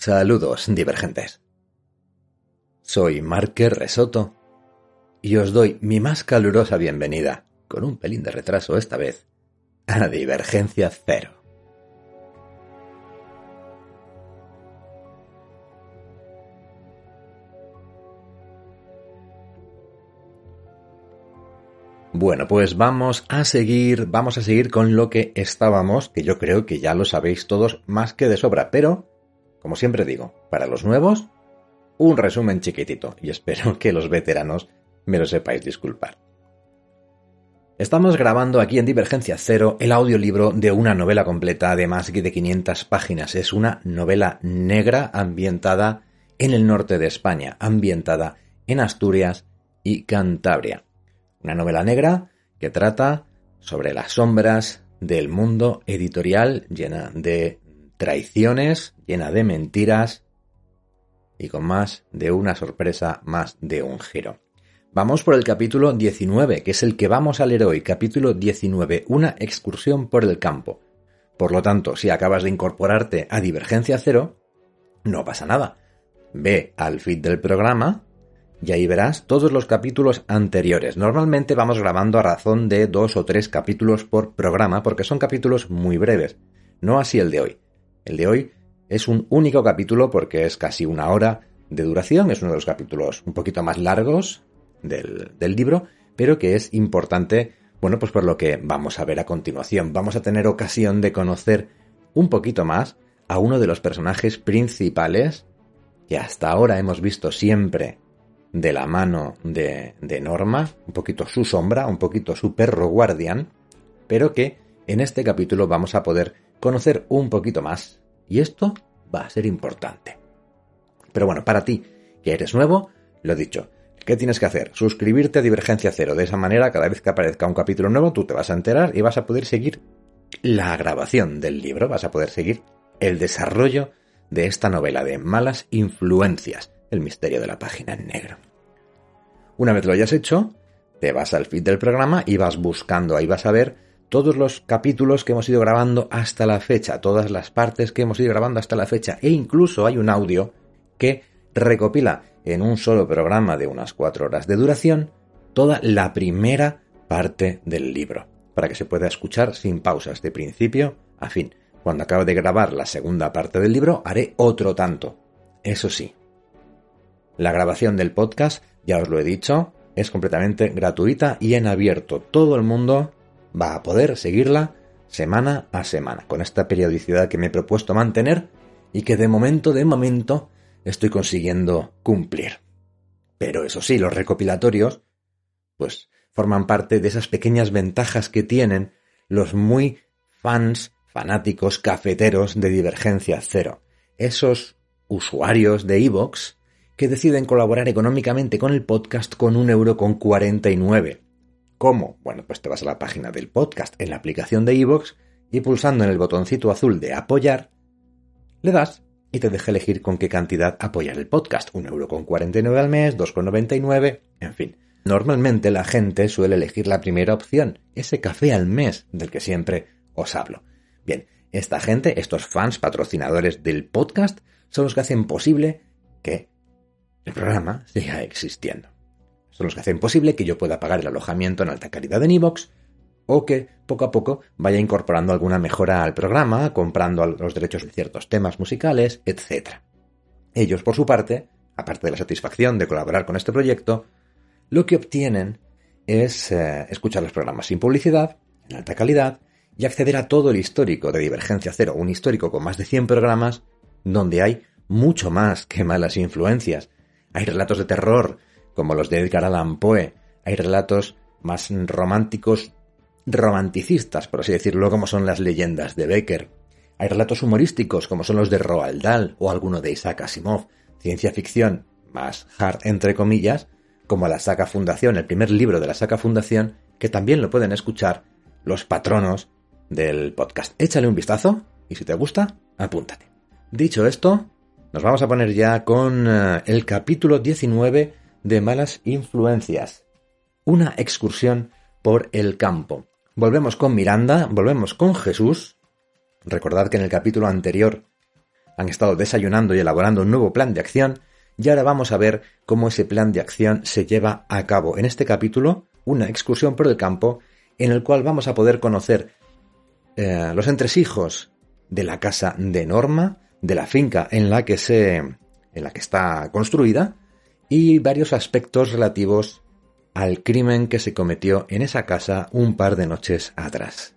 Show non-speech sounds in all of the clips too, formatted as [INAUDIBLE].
Saludos, divergentes. Soy Marker Resoto y os doy mi más calurosa bienvenida, con un pelín de retraso esta vez, a Divergencia Cero. Bueno, pues vamos a seguir, vamos a seguir con lo que estábamos, que yo creo que ya lo sabéis todos más que de sobra, pero como siempre digo, para los nuevos, un resumen chiquitito y espero [LAUGHS] que los veteranos me lo sepáis disculpar. Estamos grabando aquí en Divergencia Cero el audiolibro de una novela completa de más de 500 páginas. Es una novela negra ambientada en el norte de España, ambientada en Asturias y Cantabria. Una novela negra que trata sobre las sombras del mundo editorial llena de traiciones, llena de mentiras y con más de una sorpresa, más de un giro. Vamos por el capítulo 19, que es el que vamos a leer hoy, capítulo 19, una excursión por el campo. Por lo tanto, si acabas de incorporarte a Divergencia Cero, no pasa nada. Ve al feed del programa y ahí verás todos los capítulos anteriores. Normalmente vamos grabando a razón de dos o tres capítulos por programa porque son capítulos muy breves. No así el de hoy. El de hoy es un único capítulo porque es casi una hora de duración, es uno de los capítulos un poquito más largos del, libro, pero que es importante, bueno, pues por lo que vamos a ver a continuación. Vamos a tener ocasión de conocer un poquito más a uno de los personajes principales que hasta ahora hemos visto siempre de la mano de, de Norma, un poquito su sombra, un poquito su perro guardián, pero que en este capítulo vamos a poder conocer un poquito más. Y esto va a ser importante. Pero bueno, para ti, que eres nuevo, lo dicho. ¿Qué tienes que hacer? Suscribirte a Divergencia Cero. De esa manera, cada vez que aparezca un capítulo nuevo, tú te vas a enterar y vas a poder seguir la grabación del libro, vas a poder seguir el desarrollo de esta novela de malas influencias, el misterio de la página en negro. Una vez lo hayas hecho, te vas al feed del programa y vas buscando, ahí vas a ver todos los capítulos que hemos ido grabando hasta la fecha, todas las partes que hemos ido grabando hasta la fecha, e incluso hay un audio que recopila en un solo programa de unas cuatro horas de duración toda la primera parte del libro, para que se pueda escuchar sin pausas de principio a fin. Cuando acabe de grabar la segunda parte del libro, haré otro tanto. Eso sí, la grabación del podcast, ya os lo he dicho, es completamente gratuita y en abierto. Todo el mundo va a poder seguirla semana a semana, con esta periodicidad que me he propuesto mantener y que de momento, de momento, estoy consiguiendo cumplir. Pero eso sí, los recopilatorios, pues forman parte de esas pequeñas ventajas que tienen los muy fans, fanáticos, cafeteros de Divergencia Cero. Esos usuarios de Evox que deciden colaborar económicamente con el podcast con un euro con 49 ¿Cómo? Bueno, pues te vas a la página del podcast en la aplicación de iVoox y pulsando en el botoncito azul de apoyar, le das y te deja elegir con qué cantidad apoyar el podcast. Un euro con 49 al mes, 2,99, en fin. Normalmente la gente suele elegir la primera opción, ese café al mes del que siempre os hablo. Bien, esta gente, estos fans patrocinadores del podcast, son los que hacen posible que el programa siga existiendo son los que hacen posible que yo pueda pagar el alojamiento en alta calidad en iVoox o que poco a poco vaya incorporando alguna mejora al programa, comprando los derechos de ciertos temas musicales, etc. Ellos, por su parte, aparte de la satisfacción de colaborar con este proyecto, lo que obtienen es eh, escuchar los programas sin publicidad, en alta calidad, y acceder a todo el histórico de Divergencia Cero, un histórico con más de 100 programas, donde hay mucho más que malas influencias. Hay relatos de terror, como los de Edgar Allan Poe. Hay relatos más románticos, romanticistas, por así decirlo, como son las leyendas de Becker. Hay relatos humorísticos, como son los de Roald Dahl o alguno de Isaac Asimov, ciencia ficción más hard entre comillas, como la saga Fundación, el primer libro de la saga Fundación, que también lo pueden escuchar los patronos del podcast. Échale un vistazo y si te gusta, apúntate. Dicho esto, nos vamos a poner ya con eh, el capítulo 19 de Malas Influencias. Una excursión por el campo. Volvemos con Miranda, volvemos con Jesús. Recordad que en el capítulo anterior han estado desayunando y elaborando un nuevo plan de acción y ahora vamos a ver cómo ese plan de acción se lleva a cabo. En este capítulo, una excursión por el campo en el cual vamos a poder conocer eh, los entresijos de la casa de Norma, de la finca en la que se en la que está construida y varios aspectos relativos al crimen que se cometió en esa casa un par de noches atrás.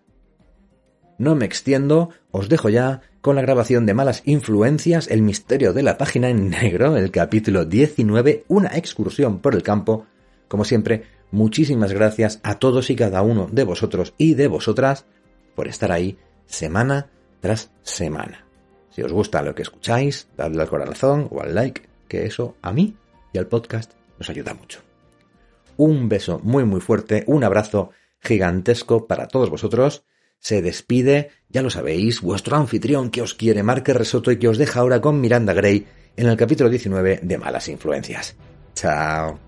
No me extiendo, os dejo ya con la grabación de Malas Influencias, El misterio de la página en negro, el capítulo 19, una excursión por el campo. Como siempre, muchísimas gracias a todos y cada uno de vosotros y de vosotras por estar ahí semana tras semana. Si os gusta lo que escucháis, dadle al corazón o al like, que eso a mí y al podcast nos ayuda mucho. Un beso muy muy fuerte, un abrazo gigantesco para todos vosotros se despide, ya lo sabéis, vuestro anfitrión que os quiere, Marque Resoto, y que os deja ahora con Miranda Gray en el capítulo 19 de Malas Influencias. Chao.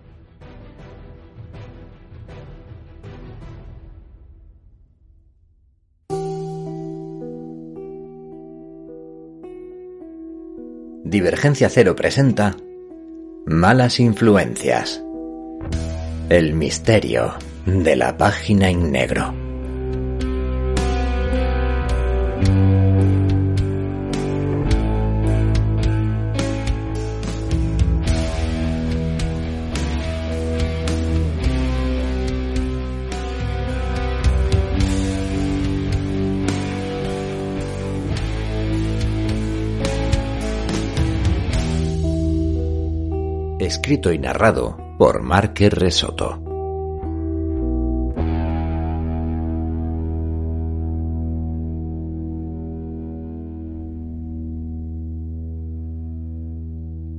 Divergencia Cero presenta Malas Influencias. El misterio de la página en negro. Escrito y narrado por Marque Resoto.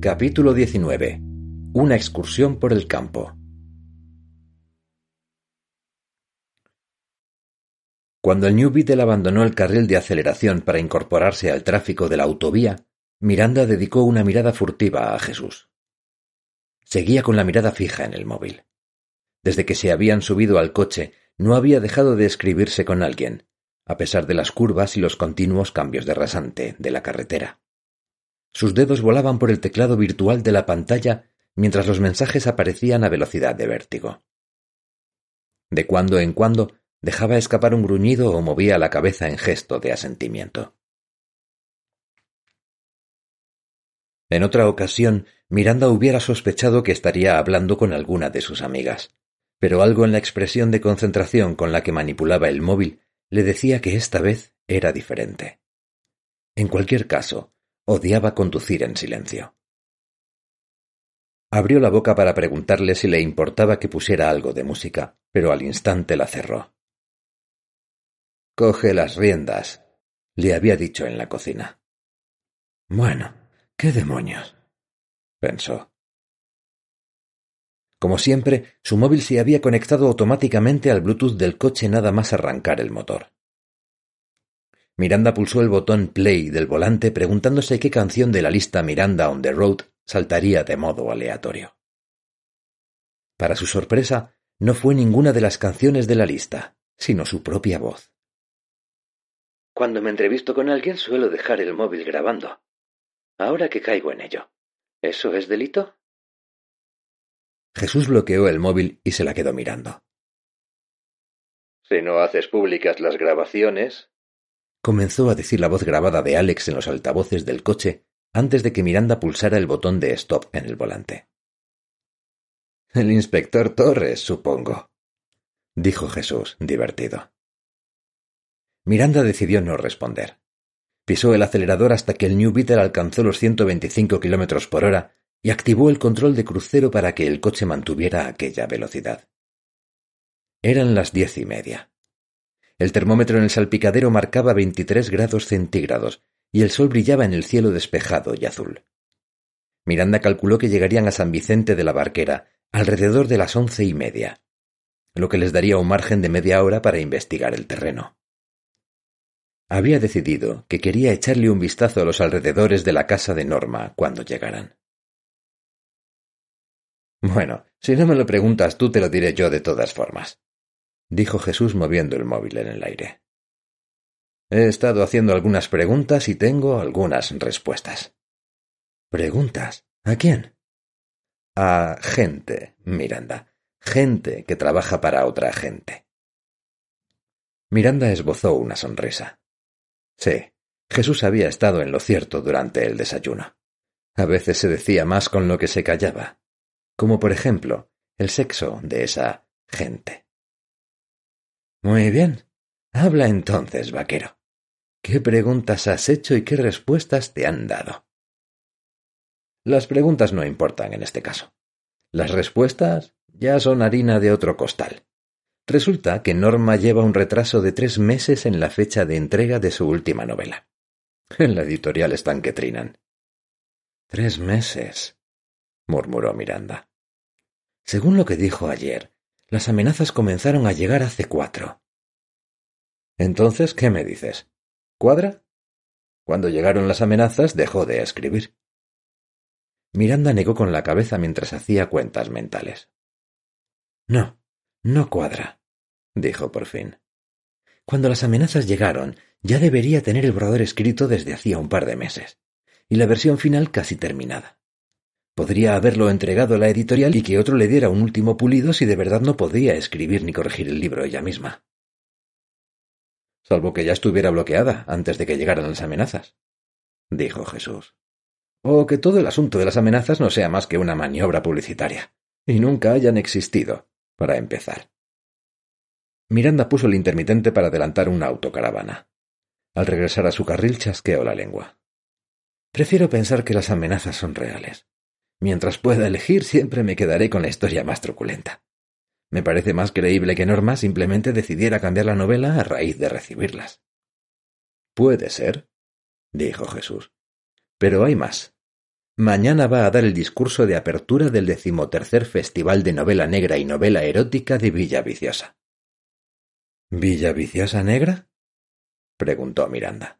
Capítulo 19. Una excursión por el campo. Cuando el New Beetle abandonó el carril de aceleración para incorporarse al tráfico de la autovía, Miranda dedicó una mirada furtiva a Jesús. Seguía con la mirada fija en el móvil. Desde que se habían subido al coche, no había dejado de escribirse con alguien, a pesar de las curvas y los continuos cambios de rasante de la carretera. Sus dedos volaban por el teclado virtual de la pantalla mientras los mensajes aparecían a velocidad de vértigo. De cuando en cuando dejaba escapar un gruñido o movía la cabeza en gesto de asentimiento. En otra ocasión Miranda hubiera sospechado que estaría hablando con alguna de sus amigas, pero algo en la expresión de concentración con la que manipulaba el móvil le decía que esta vez era diferente. En cualquier caso, odiaba conducir en silencio. Abrió la boca para preguntarle si le importaba que pusiera algo de música, pero al instante la cerró. Coge las riendas, le había dicho en la cocina. Bueno, ¿qué demonios? pensó. Como siempre, su móvil se había conectado automáticamente al Bluetooth del coche nada más arrancar el motor. Miranda pulsó el botón play del volante preguntándose qué canción de la lista Miranda on the Road saltaría de modo aleatorio. Para su sorpresa, no fue ninguna de las canciones de la lista, sino su propia voz. Cuando me entrevisto con alguien suelo dejar el móvil grabando. Ahora que caigo en ello. ¿Eso es delito? Jesús bloqueó el móvil y se la quedó mirando. Si no haces públicas las grabaciones, comenzó a decir la voz grabada de Alex en los altavoces del coche antes de que Miranda pulsara el botón de stop en el volante. El inspector Torres, supongo, dijo Jesús, divertido. Miranda decidió no responder. Pisó el acelerador hasta que el New Beetle alcanzó los 125 kilómetros por hora y activó el control de crucero para que el coche mantuviera aquella velocidad. Eran las diez y media. El termómetro en el salpicadero marcaba veintitrés grados centígrados y el sol brillaba en el cielo despejado y azul. Miranda calculó que llegarían a San Vicente de la Barquera alrededor de las once y media, lo que les daría un margen de media hora para investigar el terreno. Había decidido que quería echarle un vistazo a los alrededores de la casa de Norma cuando llegaran. Bueno, si no me lo preguntas tú, te lo diré yo de todas formas, dijo Jesús moviendo el móvil en el aire. He estado haciendo algunas preguntas y tengo algunas respuestas. ¿Preguntas? ¿A quién? A gente, Miranda. Gente que trabaja para otra gente. Miranda esbozó una sonrisa. Sí, Jesús había estado en lo cierto durante el desayuno. A veces se decía más con lo que se callaba, como por ejemplo el sexo de esa gente. Muy bien. Habla entonces, vaquero. ¿Qué preguntas has hecho y qué respuestas te han dado? Las preguntas no importan en este caso. Las respuestas ya son harina de otro costal. Resulta que Norma lleva un retraso de tres meses en la fecha de entrega de su última novela. En la editorial están que trinan. Tres meses, murmuró Miranda. Según lo que dijo ayer, las amenazas comenzaron a llegar hace cuatro. Entonces, ¿qué me dices? ¿Cuadra? Cuando llegaron las amenazas, dejó de escribir. Miranda negó con la cabeza mientras hacía cuentas mentales. No, no cuadra, dijo por fin. Cuando las amenazas llegaron, ya debería tener el borrador escrito desde hacía un par de meses, y la versión final casi terminada. Podría haberlo entregado a la editorial y que otro le diera un último pulido si de verdad no podía escribir ni corregir el libro ella misma. Salvo que ya estuviera bloqueada antes de que llegaran las amenazas, dijo Jesús. O que todo el asunto de las amenazas no sea más que una maniobra publicitaria, y nunca hayan existido, para empezar. Miranda puso el intermitente para adelantar una autocaravana. Al regresar a su carril chasqueó la lengua. Prefiero pensar que las amenazas son reales. Mientras pueda elegir, siempre me quedaré con la historia más truculenta. Me parece más creíble que Norma simplemente decidiera cambiar la novela a raíz de recibirlas. Puede ser, dijo Jesús. Pero hay más. Mañana va a dar el discurso de apertura del decimotercer Festival de Novela Negra y Novela Erótica de Villa Viciosa. ¿Villa Viciosa Negra? preguntó Miranda.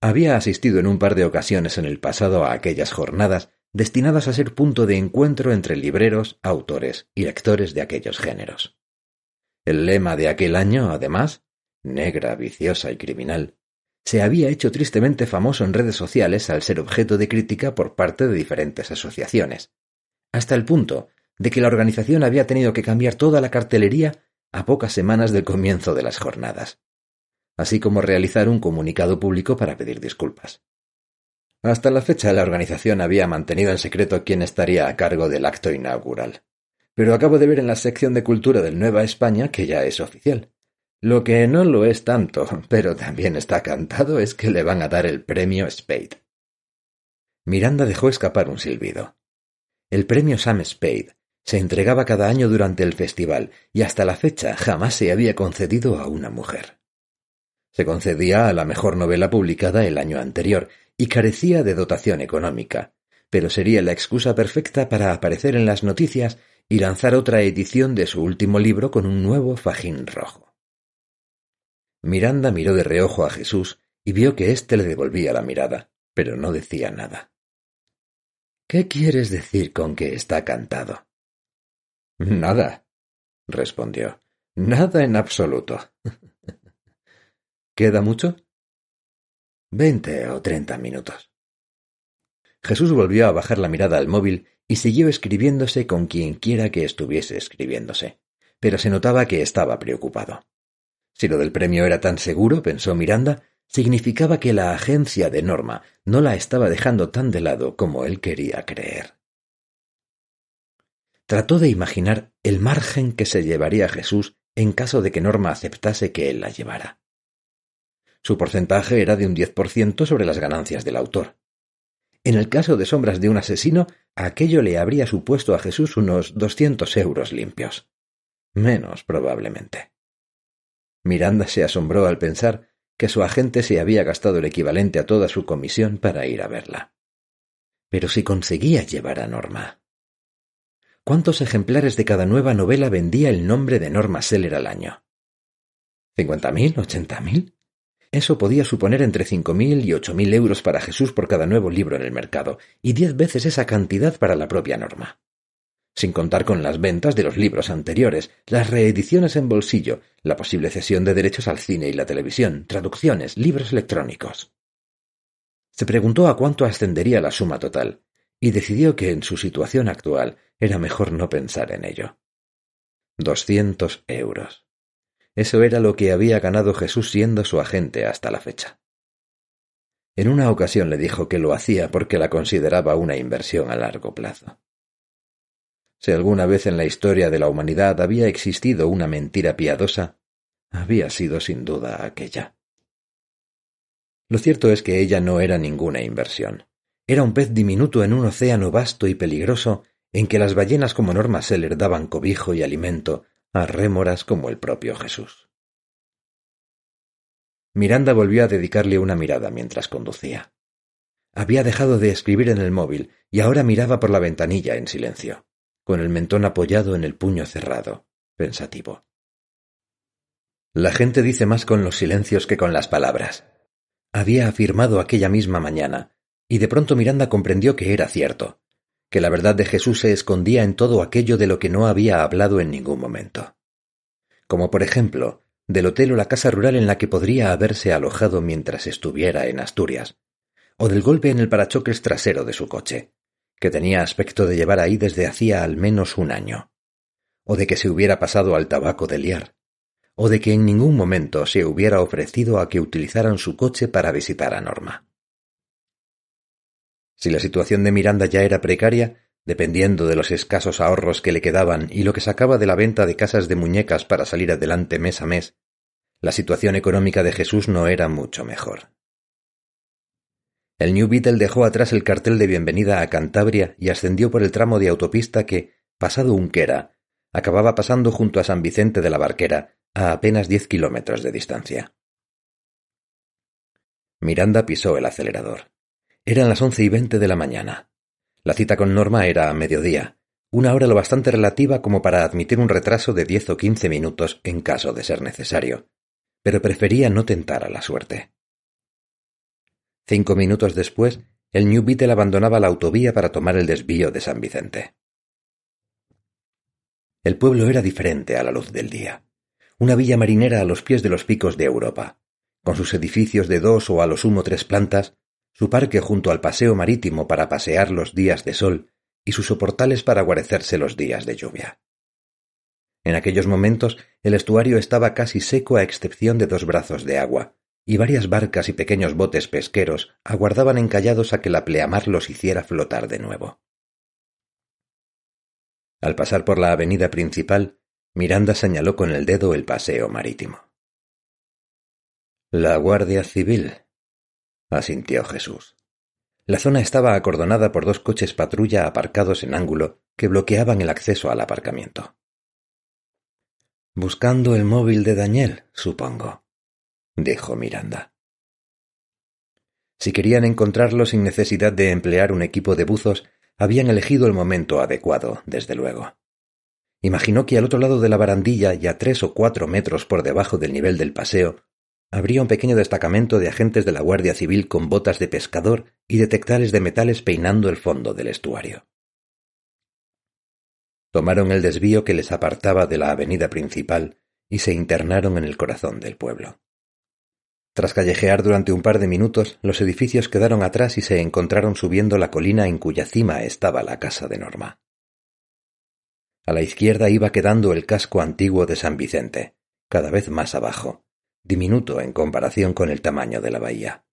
Había asistido en un par de ocasiones en el pasado a aquellas jornadas destinadas a ser punto de encuentro entre libreros, autores y lectores de aquellos géneros. El lema de aquel año, además, negra, viciosa y criminal, se había hecho tristemente famoso en redes sociales al ser objeto de crítica por parte de diferentes asociaciones, hasta el punto de que la organización había tenido que cambiar toda la cartelería a pocas semanas del comienzo de las jornadas, así como realizar un comunicado público para pedir disculpas. Hasta la fecha la organización había mantenido en secreto quién estaría a cargo del acto inaugural, pero acabo de ver en la sección de cultura del Nueva España que ya es oficial. Lo que no lo es tanto, pero también está cantado, es que le van a dar el premio Spade. Miranda dejó escapar un silbido. El premio Sam Spade se entregaba cada año durante el festival y hasta la fecha jamás se había concedido a una mujer. Se concedía a la mejor novela publicada el año anterior y carecía de dotación económica, pero sería la excusa perfecta para aparecer en las noticias y lanzar otra edición de su último libro con un nuevo fajín rojo. Miranda miró de reojo a Jesús y vio que éste le devolvía la mirada, pero no decía nada. ¿Qué quieres decir con que está cantado? Nada, respondió. Nada en absoluto. [LAUGHS] ¿Queda mucho? Veinte o treinta minutos. Jesús volvió a bajar la mirada al móvil y siguió escribiéndose con quien quiera que estuviese escribiéndose, pero se notaba que estaba preocupado. Si lo del premio era tan seguro, pensó Miranda, significaba que la agencia de Norma no la estaba dejando tan de lado como él quería creer. Trató de imaginar el margen que se llevaría Jesús en caso de que Norma aceptase que él la llevara. Su porcentaje era de un diez por ciento sobre las ganancias del autor. En el caso de Sombras de un asesino, aquello le habría supuesto a Jesús unos doscientos euros limpios. Menos probablemente. Miranda se asombró al pensar que su agente se había gastado el equivalente a toda su comisión para ir a verla. Pero si conseguía llevar a Norma. ¿Cuántos ejemplares de cada nueva novela vendía el nombre de Norma Seller al año? ¿Cincuenta mil? ¿Ochenta mil? Eso podía suponer entre cinco mil y ocho mil euros para Jesús por cada nuevo libro en el mercado, y diez veces esa cantidad para la propia Norma sin contar con las ventas de los libros anteriores, las reediciones en bolsillo, la posible cesión de derechos al cine y la televisión, traducciones, libros electrónicos. Se preguntó a cuánto ascendería la suma total, y decidió que en su situación actual era mejor no pensar en ello. Doscientos euros. Eso era lo que había ganado Jesús siendo su agente hasta la fecha. En una ocasión le dijo que lo hacía porque la consideraba una inversión a largo plazo. Si alguna vez en la historia de la humanidad había existido una mentira piadosa, había sido sin duda aquella. Lo cierto es que ella no era ninguna inversión. Era un pez diminuto en un océano vasto y peligroso en que las ballenas como Norma Seller daban cobijo y alimento a rémoras como el propio Jesús. Miranda volvió a dedicarle una mirada mientras conducía. Había dejado de escribir en el móvil y ahora miraba por la ventanilla en silencio con el mentón apoyado en el puño cerrado, pensativo. La gente dice más con los silencios que con las palabras. Había afirmado aquella misma mañana, y de pronto Miranda comprendió que era cierto, que la verdad de Jesús se escondía en todo aquello de lo que no había hablado en ningún momento. Como por ejemplo, del hotel o la casa rural en la que podría haberse alojado mientras estuviera en Asturias, o del golpe en el parachoques trasero de su coche, que tenía aspecto de llevar ahí desde hacía al menos un año, o de que se hubiera pasado al tabaco de liar, o de que en ningún momento se hubiera ofrecido a que utilizaran su coche para visitar a Norma. Si la situación de Miranda ya era precaria, dependiendo de los escasos ahorros que le quedaban y lo que sacaba de la venta de casas de muñecas para salir adelante mes a mes, la situación económica de Jesús no era mucho mejor. El New Beetle dejó atrás el cartel de bienvenida a Cantabria y ascendió por el tramo de autopista que, pasado Unquera, acababa pasando junto a San Vicente de la Barquera, a apenas diez kilómetros de distancia. Miranda pisó el acelerador. Eran las once y veinte de la mañana. La cita con Norma era a mediodía, una hora lo bastante relativa como para admitir un retraso de diez o quince minutos en caso de ser necesario, pero prefería no tentar a la suerte. Cinco minutos después, el New Beetle abandonaba la autovía para tomar el desvío de San Vicente. El pueblo era diferente a la luz del día. Una villa marinera a los pies de los picos de Europa, con sus edificios de dos o a lo sumo tres plantas, su parque junto al paseo marítimo para pasear los días de sol y sus soportales para guarecerse los días de lluvia. En aquellos momentos el estuario estaba casi seco a excepción de dos brazos de agua, y varias barcas y pequeños botes pesqueros aguardaban encallados a que la pleamar los hiciera flotar de nuevo. Al pasar por la avenida principal, Miranda señaló con el dedo el paseo marítimo. La Guardia Civil, asintió Jesús. La zona estaba acordonada por dos coches patrulla aparcados en ángulo que bloqueaban el acceso al aparcamiento. Buscando el móvil de Daniel, supongo dijo Miranda. Si querían encontrarlo sin necesidad de emplear un equipo de buzos, habían elegido el momento adecuado, desde luego. Imaginó que al otro lado de la barandilla y a tres o cuatro metros por debajo del nivel del paseo, habría un pequeño destacamento de agentes de la Guardia Civil con botas de pescador y detectores de metales peinando el fondo del estuario. Tomaron el desvío que les apartaba de la avenida principal y se internaron en el corazón del pueblo. Tras callejear durante un par de minutos, los edificios quedaron atrás y se encontraron subiendo la colina en cuya cima estaba la casa de Norma. A la izquierda iba quedando el casco antiguo de San Vicente, cada vez más abajo, diminuto en comparación con el tamaño de la bahía.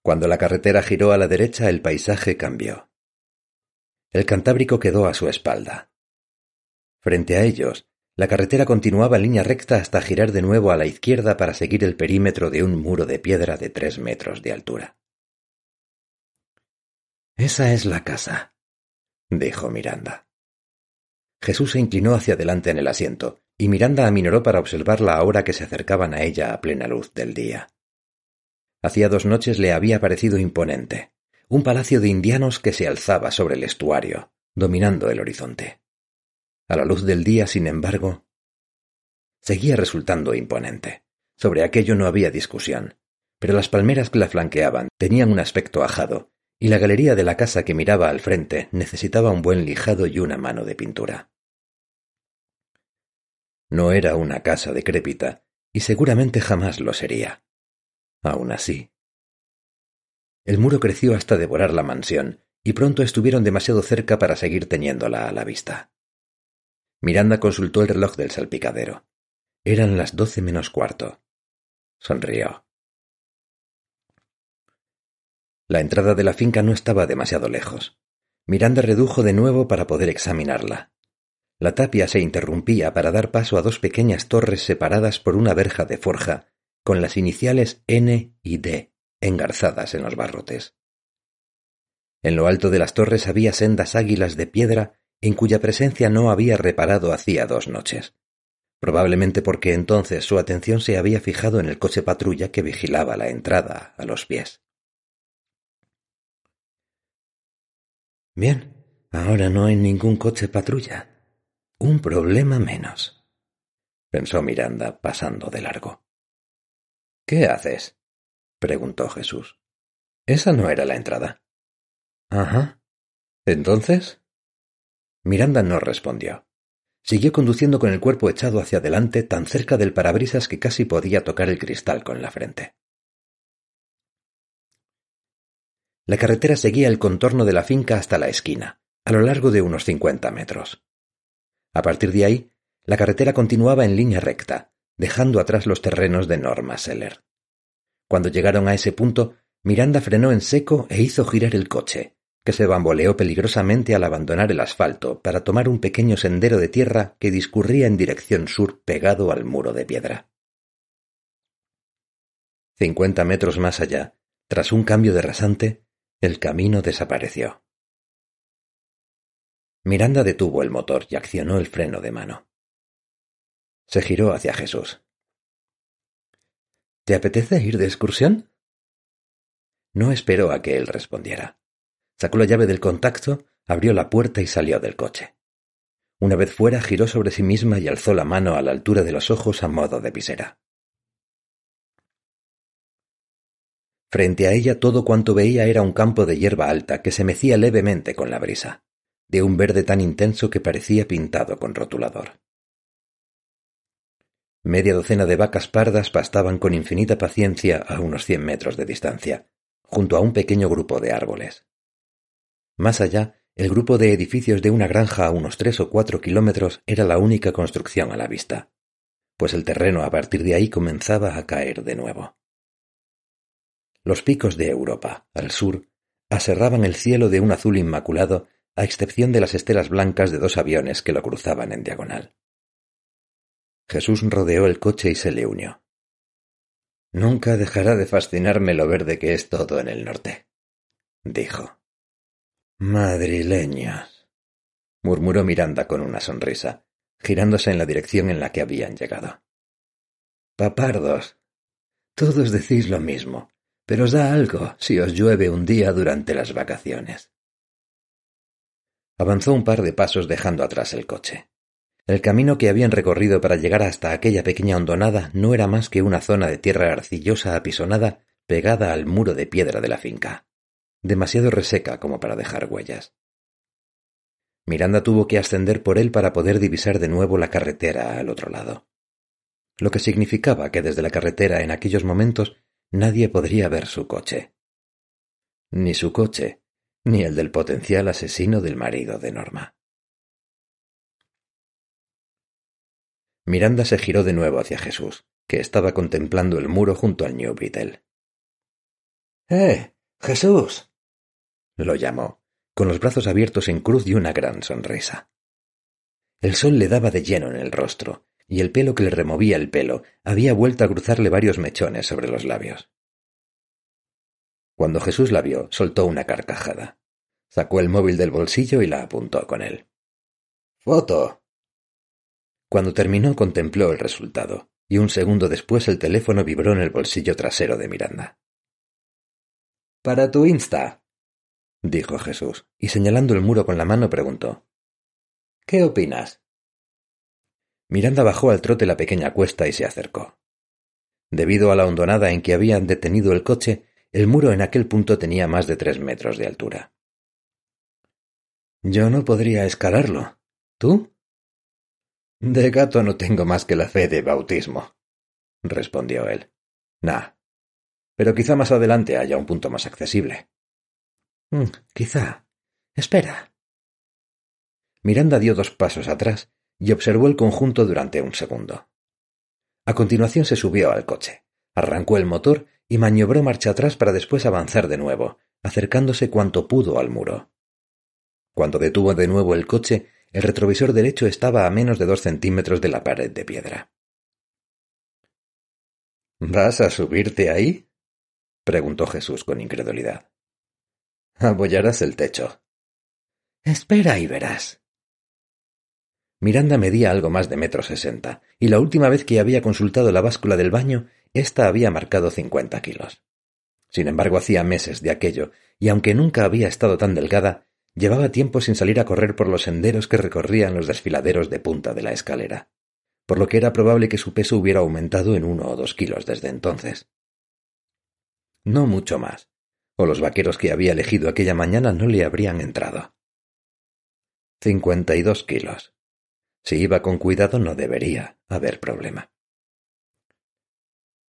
Cuando la carretera giró a la derecha el paisaje cambió. El Cantábrico quedó a su espalda. Frente a ellos, la carretera continuaba en línea recta hasta girar de nuevo a la izquierda para seguir el perímetro de un muro de piedra de tres metros de altura. Esa es la casa, dijo Miranda. Jesús se inclinó hacia adelante en el asiento, y Miranda aminoró para observarla ahora que se acercaban a ella a plena luz del día. Hacía dos noches le había parecido imponente, un palacio de indianos que se alzaba sobre el estuario, dominando el horizonte. A la luz del día, sin embargo, seguía resultando imponente. Sobre aquello no había discusión, pero las palmeras que la flanqueaban tenían un aspecto ajado, y la galería de la casa que miraba al frente necesitaba un buen lijado y una mano de pintura. No era una casa decrépita, y seguramente jamás lo sería. Aun así. El muro creció hasta devorar la mansión, y pronto estuvieron demasiado cerca para seguir teniéndola a la vista. Miranda consultó el reloj del salpicadero. Eran las doce menos cuarto. Sonrió. La entrada de la finca no estaba demasiado lejos. Miranda redujo de nuevo para poder examinarla. La tapia se interrumpía para dar paso a dos pequeñas torres separadas por una verja de forja, con las iniciales N y D engarzadas en los barrotes. En lo alto de las torres había sendas águilas de piedra en cuya presencia no había reparado hacía dos noches, probablemente porque entonces su atención se había fijado en el coche patrulla que vigilaba la entrada a los pies. Bien, ahora no hay ningún coche patrulla. Un problema menos. pensó Miranda pasando de largo. ¿Qué haces? preguntó Jesús. Esa no era la entrada. Ajá. ¿Entonces? Miranda no respondió. Siguió conduciendo con el cuerpo echado hacia adelante tan cerca del parabrisas que casi podía tocar el cristal con la frente. La carretera seguía el contorno de la finca hasta la esquina, a lo largo de unos cincuenta metros. A partir de ahí, la carretera continuaba en línea recta, dejando atrás los terrenos de Norma Seller. Cuando llegaron a ese punto, Miranda frenó en seco e hizo girar el coche, que se bamboleó peligrosamente al abandonar el asfalto para tomar un pequeño sendero de tierra que discurría en dirección sur pegado al muro de piedra. Cincuenta metros más allá, tras un cambio de rasante, el camino desapareció. Miranda detuvo el motor y accionó el freno de mano. Se giró hacia Jesús. ¿Te apetece ir de excursión? No esperó a que él respondiera. Sacó la llave del contacto, abrió la puerta y salió del coche. Una vez fuera, giró sobre sí misma y alzó la mano a la altura de los ojos a modo de visera. Frente a ella todo cuanto veía era un campo de hierba alta que se mecía levemente con la brisa, de un verde tan intenso que parecía pintado con rotulador. Media docena de vacas pardas pastaban con infinita paciencia a unos cien metros de distancia, junto a un pequeño grupo de árboles. Más allá, el grupo de edificios de una granja a unos tres o cuatro kilómetros era la única construcción a la vista, pues el terreno a partir de ahí comenzaba a caer de nuevo. Los picos de Europa, al sur, aserraban el cielo de un azul inmaculado, a excepción de las estelas blancas de dos aviones que lo cruzaban en diagonal. Jesús rodeó el coche y se le unió. Nunca dejará de fascinarme lo verde que es todo en el norte, dijo. Madrileños, murmuró Miranda con una sonrisa, girándose en la dirección en la que habían llegado. Papardos. Todos decís lo mismo, pero os da algo si os llueve un día durante las vacaciones. Avanzó un par de pasos dejando atrás el coche. El camino que habían recorrido para llegar hasta aquella pequeña hondonada no era más que una zona de tierra arcillosa apisonada pegada al muro de piedra de la finca, demasiado reseca como para dejar huellas. Miranda tuvo que ascender por él para poder divisar de nuevo la carretera al otro lado, lo que significaba que desde la carretera en aquellos momentos Nadie podría ver su coche. Ni su coche, ni el del potencial asesino del marido de Norma. Miranda se giró de nuevo hacia Jesús, que estaba contemplando el muro junto al New Beetle. ¡Eh! Jesús. Lo llamó, con los brazos abiertos en cruz y una gran sonrisa. El sol le daba de lleno en el rostro, y el pelo que le removía el pelo había vuelto a cruzarle varios mechones sobre los labios. Cuando Jesús la vio, soltó una carcajada. Sacó el móvil del bolsillo y la apuntó con él. Foto. Cuando terminó contempló el resultado, y un segundo después el teléfono vibró en el bolsillo trasero de Miranda. Para tu Insta, dijo Jesús, y señalando el muro con la mano preguntó. ¿Qué opinas? Miranda bajó al trote la pequeña cuesta y se acercó. Debido a la hondonada en que habían detenido el coche, el muro en aquel punto tenía más de tres metros de altura. Yo no podría escalarlo. ¿Tú? De gato no tengo más que la fe de bautismo, respondió él. Nah. Pero quizá más adelante haya un punto más accesible. Mm, quizá. Espera. Miranda dio dos pasos atrás y observó el conjunto durante un segundo. A continuación se subió al coche, arrancó el motor y maniobró marcha atrás para después avanzar de nuevo, acercándose cuanto pudo al muro. Cuando detuvo de nuevo el coche, el retrovisor derecho estaba a menos de dos centímetros de la pared de piedra. ¿Vas a subirte ahí? preguntó Jesús con incredulidad. Apoyarás el techo. Espera y verás. Miranda medía algo más de metro sesenta, y la última vez que había consultado la báscula del baño, ésta había marcado cincuenta kilos. Sin embargo, hacía meses de aquello, y aunque nunca había estado tan delgada, llevaba tiempo sin salir a correr por los senderos que recorrían los desfiladeros de punta de la escalera, por lo que era probable que su peso hubiera aumentado en uno o dos kilos desde entonces. No mucho más, o los vaqueros que había elegido aquella mañana no le habrían entrado. Cincuenta y dos kilos. Si iba con cuidado no debería haber problema.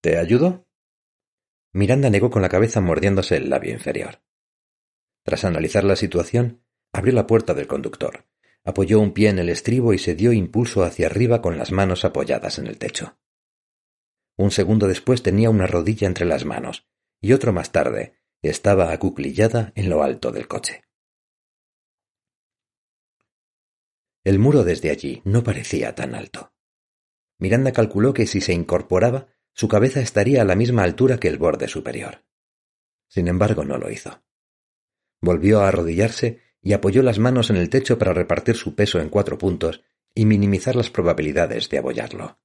¿Te ayudo? Miranda negó con la cabeza mordiéndose el labio inferior. Tras analizar la situación, abrió la puerta del conductor, apoyó un pie en el estribo y se dio impulso hacia arriba con las manos apoyadas en el techo. Un segundo después tenía una rodilla entre las manos, y otro más tarde estaba acuclillada en lo alto del coche. El muro desde allí no parecía tan alto. Miranda calculó que si se incorporaba, su cabeza estaría a la misma altura que el borde superior. Sin embargo, no lo hizo. Volvió a arrodillarse y apoyó las manos en el techo para repartir su peso en cuatro puntos y minimizar las probabilidades de abollarlo.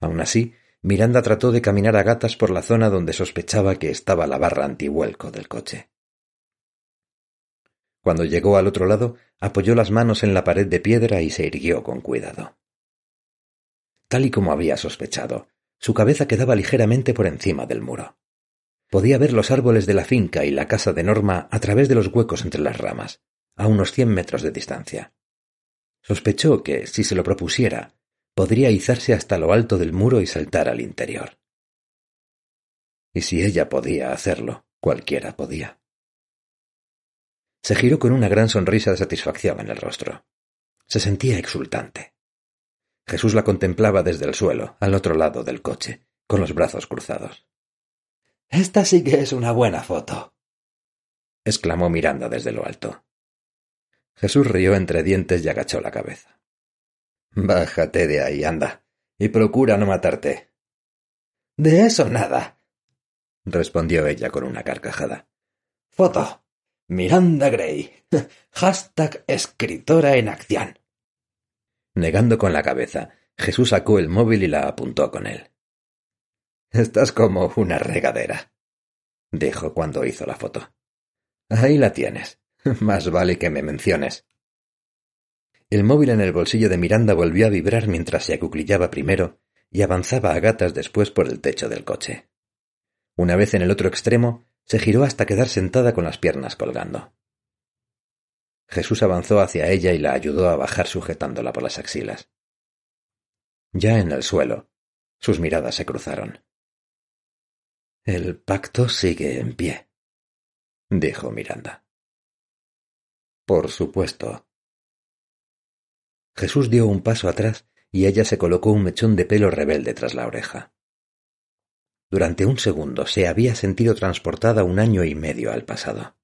Aun así, Miranda trató de caminar a gatas por la zona donde sospechaba que estaba la barra antivuelco del coche. Cuando llegó al otro lado, apoyó las manos en la pared de piedra y se irguió con cuidado. Tal y como había sospechado, su cabeza quedaba ligeramente por encima del muro. Podía ver los árboles de la finca y la casa de Norma a través de los huecos entre las ramas, a unos cien metros de distancia. Sospechó que, si se lo propusiera, podría izarse hasta lo alto del muro y saltar al interior. Y si ella podía hacerlo, cualquiera podía. Se giró con una gran sonrisa de satisfacción en el rostro. Se sentía exultante. Jesús la contemplaba desde el suelo, al otro lado del coche, con los brazos cruzados. Esta sí que es una buena foto. exclamó Miranda desde lo alto. Jesús rió entre dientes y agachó la cabeza. Bájate de ahí, anda, y procura no matarte. De eso nada, respondió ella con una carcajada. Foto. Miranda Gray. [LAUGHS] Hashtag escritora en acción. Negando con la cabeza, Jesús sacó el móvil y la apuntó con él. Estás como una regadera, dijo cuando hizo la foto. Ahí la tienes. [LAUGHS] Más vale que me menciones. El móvil en el bolsillo de Miranda volvió a vibrar mientras se acuclillaba primero y avanzaba a gatas después por el techo del coche. Una vez en el otro extremo, se giró hasta quedar sentada con las piernas colgando. Jesús avanzó hacia ella y la ayudó a bajar sujetándola por las axilas. Ya en el suelo, sus miradas se cruzaron. El pacto sigue en pie, dijo Miranda. Por supuesto. Jesús dio un paso atrás y ella se colocó un mechón de pelo rebelde tras la oreja. Durante un segundo se había sentido transportada un año y medio al pasado.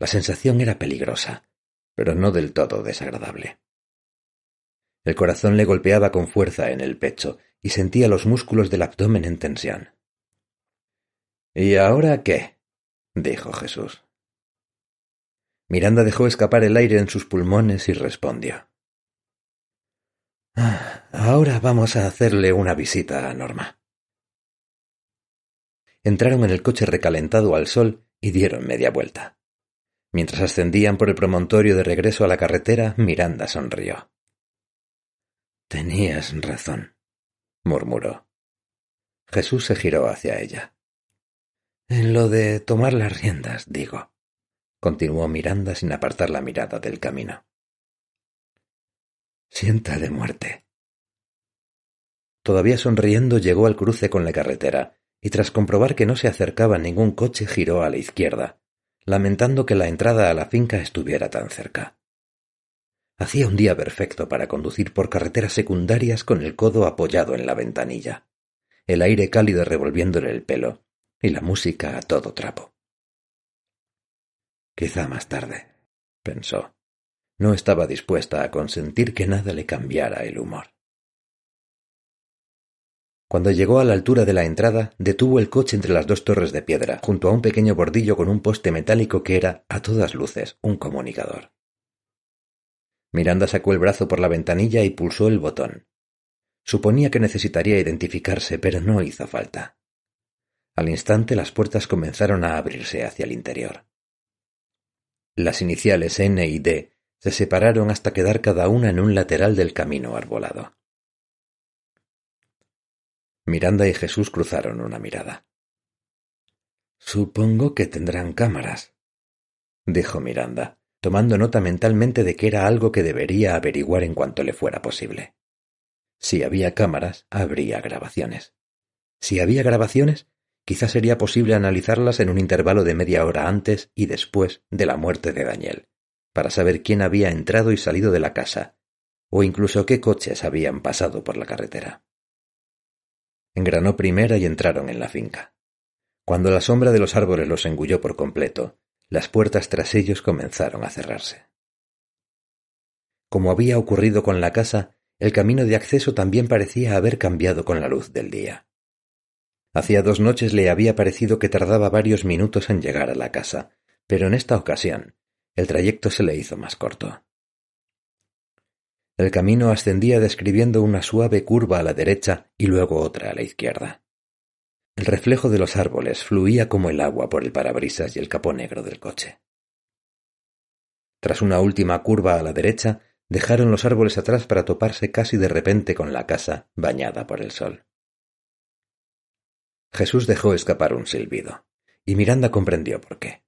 La sensación era peligrosa, pero no del todo desagradable. El corazón le golpeaba con fuerza en el pecho y sentía los músculos del abdomen en tensión. ¿Y ahora qué? dijo Jesús. Miranda dejó escapar el aire en sus pulmones y respondió. Ah, ahora vamos a hacerle una visita a Norma. Entraron en el coche recalentado al sol y dieron media vuelta. Mientras ascendían por el promontorio de regreso a la carretera, Miranda sonrió. Tenías razón, murmuró. Jesús se giró hacia ella. En lo de tomar las riendas, digo, continuó Miranda sin apartar la mirada del camino. Sienta de muerte. Todavía sonriendo llegó al cruce con la carretera y tras comprobar que no se acercaba ningún coche giró a la izquierda, lamentando que la entrada a la finca estuviera tan cerca. Hacía un día perfecto para conducir por carreteras secundarias con el codo apoyado en la ventanilla, el aire cálido revolviéndole el pelo y la música a todo trapo. Quizá más tarde, pensó. No estaba dispuesta a consentir que nada le cambiara el humor. Cuando llegó a la altura de la entrada, detuvo el coche entre las dos torres de piedra, junto a un pequeño bordillo con un poste metálico que era, a todas luces, un comunicador. Miranda sacó el brazo por la ventanilla y pulsó el botón. Suponía que necesitaría identificarse, pero no hizo falta. Al instante las puertas comenzaron a abrirse hacia el interior. Las iniciales N y D se separaron hasta quedar cada una en un lateral del camino arbolado. Miranda y Jesús cruzaron una mirada. Supongo que tendrán cámaras, dijo Miranda, tomando nota mentalmente de que era algo que debería averiguar en cuanto le fuera posible. Si había cámaras, habría grabaciones. Si había grabaciones, quizás sería posible analizarlas en un intervalo de media hora antes y después de la muerte de Daniel, para saber quién había entrado y salido de la casa, o incluso qué coches habían pasado por la carretera. Engranó primera y entraron en la finca. Cuando la sombra de los árboles los engulló por completo, las puertas tras ellos comenzaron a cerrarse. Como había ocurrido con la casa, el camino de acceso también parecía haber cambiado con la luz del día. Hacía dos noches le había parecido que tardaba varios minutos en llegar a la casa, pero en esta ocasión el trayecto se le hizo más corto. El camino ascendía describiendo una suave curva a la derecha y luego otra a la izquierda. El reflejo de los árboles fluía como el agua por el parabrisas y el capó negro del coche. Tras una última curva a la derecha, dejaron los árboles atrás para toparse casi de repente con la casa bañada por el sol. Jesús dejó escapar un silbido, y Miranda comprendió por qué.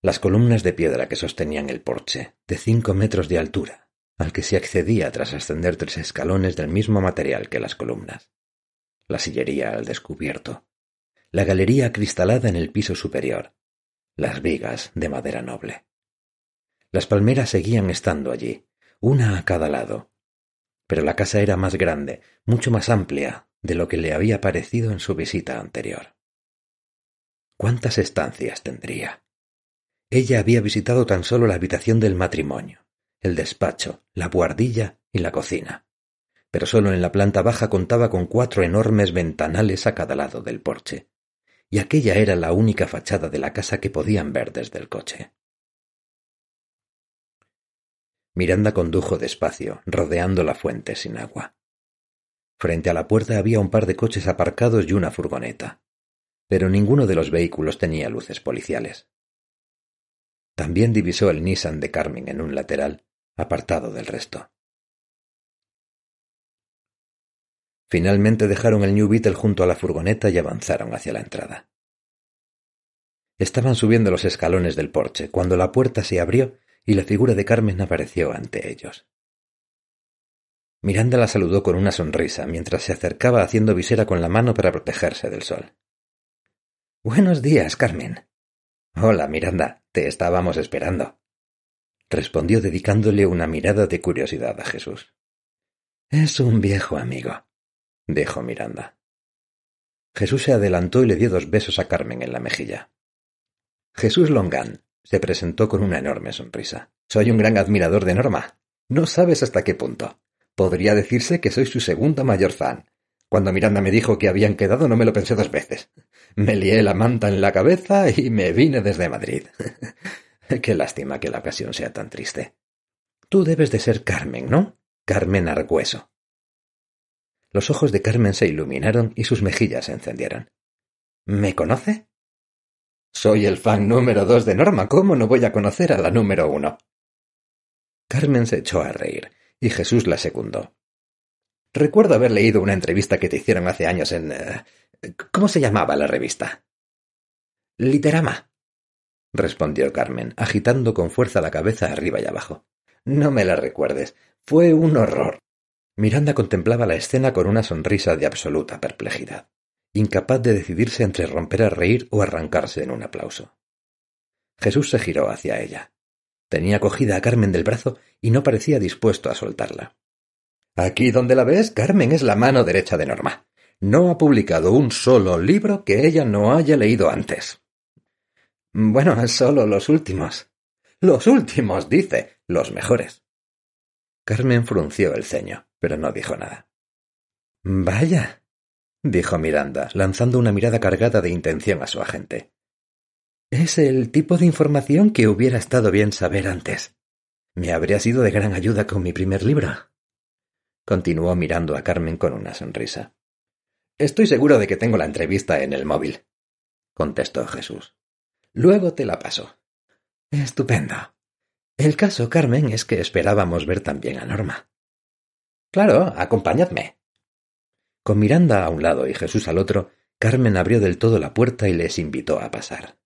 Las columnas de piedra que sostenían el porche, de cinco metros de altura, al que se accedía tras ascender tres escalones del mismo material que las columnas. La sillería al descubierto, la galería acristalada en el piso superior, las vigas de madera noble. Las palmeras seguían estando allí, una a cada lado, pero la casa era más grande, mucho más amplia de lo que le había parecido en su visita anterior. ¿Cuántas estancias tendría? Ella había visitado tan solo la habitación del matrimonio el despacho, la buhardilla y la cocina. Pero solo en la planta baja contaba con cuatro enormes ventanales a cada lado del porche, y aquella era la única fachada de la casa que podían ver desde el coche. Miranda condujo despacio, rodeando la fuente sin agua. Frente a la puerta había un par de coches aparcados y una furgoneta, pero ninguno de los vehículos tenía luces policiales. También divisó el Nissan de Carmen en un lateral apartado del resto. Finalmente dejaron el New Beetle junto a la furgoneta y avanzaron hacia la entrada. Estaban subiendo los escalones del porche cuando la puerta se abrió y la figura de Carmen apareció ante ellos. Miranda la saludó con una sonrisa mientras se acercaba haciendo visera con la mano para protegerse del sol. Buenos días, Carmen. Hola, Miranda. Estábamos esperando respondió dedicándole una mirada de curiosidad a Jesús. Es un viejo amigo, dijo Miranda. Jesús se adelantó y le dio dos besos a Carmen en la mejilla. Jesús Longan se presentó con una enorme sonrisa. Soy un gran admirador de Norma. No sabes hasta qué punto. Podría decirse que soy su segunda mayor fan. Cuando Miranda me dijo que habían quedado no me lo pensé dos veces. Me lié la manta en la cabeza y me vine desde Madrid. [LAUGHS] Qué lástima que la ocasión sea tan triste. Tú debes de ser Carmen, ¿no? Carmen Argüeso. Los ojos de Carmen se iluminaron y sus mejillas se encendieron. ¿Me conoce? Soy el fan número dos de Norma. ¿Cómo no voy a conocer a la número uno? Carmen se echó a reír, y Jesús la secundó. Recuerdo haber leído una entrevista que te hicieron hace años en... Eh, ¿Cómo se llamaba la revista? Literama, respondió Carmen, agitando con fuerza la cabeza arriba y abajo. No me la recuerdes. Fue un horror. Miranda contemplaba la escena con una sonrisa de absoluta perplejidad, incapaz de decidirse entre romper a reír o arrancarse en un aplauso. Jesús se giró hacia ella. Tenía cogida a Carmen del brazo y no parecía dispuesto a soltarla. Aquí donde la ves, Carmen es la mano derecha de Norma. No ha publicado un solo libro que ella no haya leído antes. Bueno, solo los últimos. Los últimos, dice, los mejores. Carmen frunció el ceño, pero no dijo nada. Vaya, dijo Miranda, lanzando una mirada cargada de intención a su agente. Es el tipo de información que hubiera estado bien saber antes. Me habría sido de gran ayuda con mi primer libro. Continuó mirando a Carmen con una sonrisa. Estoy seguro de que tengo la entrevista en el móvil, contestó Jesús. Luego te la paso. Estupendo. El caso, Carmen, es que esperábamos ver también a Norma. Claro, acompañadme. Con Miranda a un lado y Jesús al otro, Carmen abrió del todo la puerta y les invitó a pasar.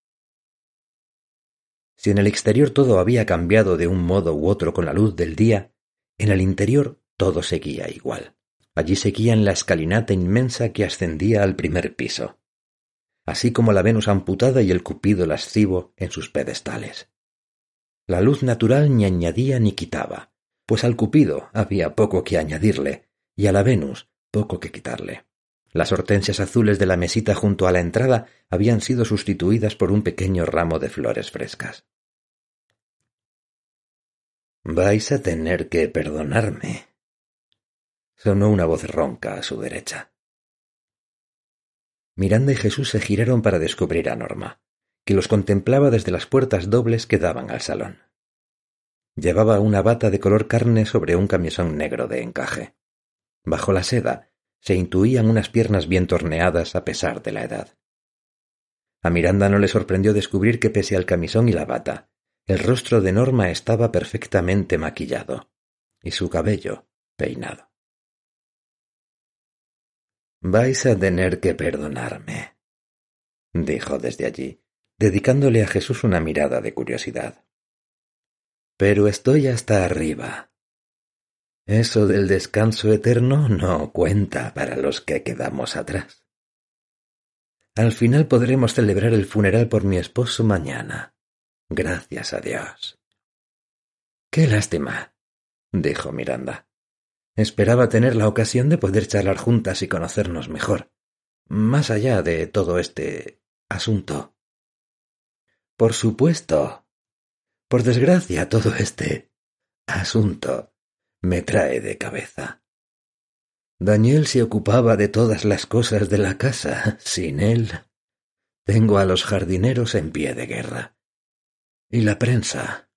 Si en el exterior todo había cambiado de un modo u otro con la luz del día, en el interior todo seguía igual. Allí seguían la escalinata inmensa que ascendía al primer piso, así como la Venus amputada y el Cupido lascivo en sus pedestales. La luz natural ni añadía ni quitaba, pues al Cupido había poco que añadirle y a la Venus poco que quitarle. Las hortensias azules de la mesita junto a la entrada habían sido sustituidas por un pequeño ramo de flores frescas. Vais a tener que perdonarme. Sonó una voz ronca a su derecha. Miranda y Jesús se giraron para descubrir a Norma, que los contemplaba desde las puertas dobles que daban al salón. Llevaba una bata de color carne sobre un camisón negro de encaje. Bajo la seda se intuían unas piernas bien torneadas a pesar de la edad. A Miranda no le sorprendió descubrir que pese al camisón y la bata, el rostro de Norma estaba perfectamente maquillado y su cabello peinado. Vais a tener que perdonarme, dijo desde allí, dedicándole a Jesús una mirada de curiosidad. Pero estoy hasta arriba. Eso del descanso eterno no cuenta para los que quedamos atrás. Al final podremos celebrar el funeral por mi esposo mañana. Gracias a Dios. Qué lástima, dijo Miranda. Esperaba tener la ocasión de poder charlar juntas y conocernos mejor, más allá de todo este asunto. Por supuesto. Por desgracia, todo este asunto me trae de cabeza. Daniel se ocupaba de todas las cosas de la casa. Sin él, tengo a los jardineros en pie de guerra. ¿Y la prensa?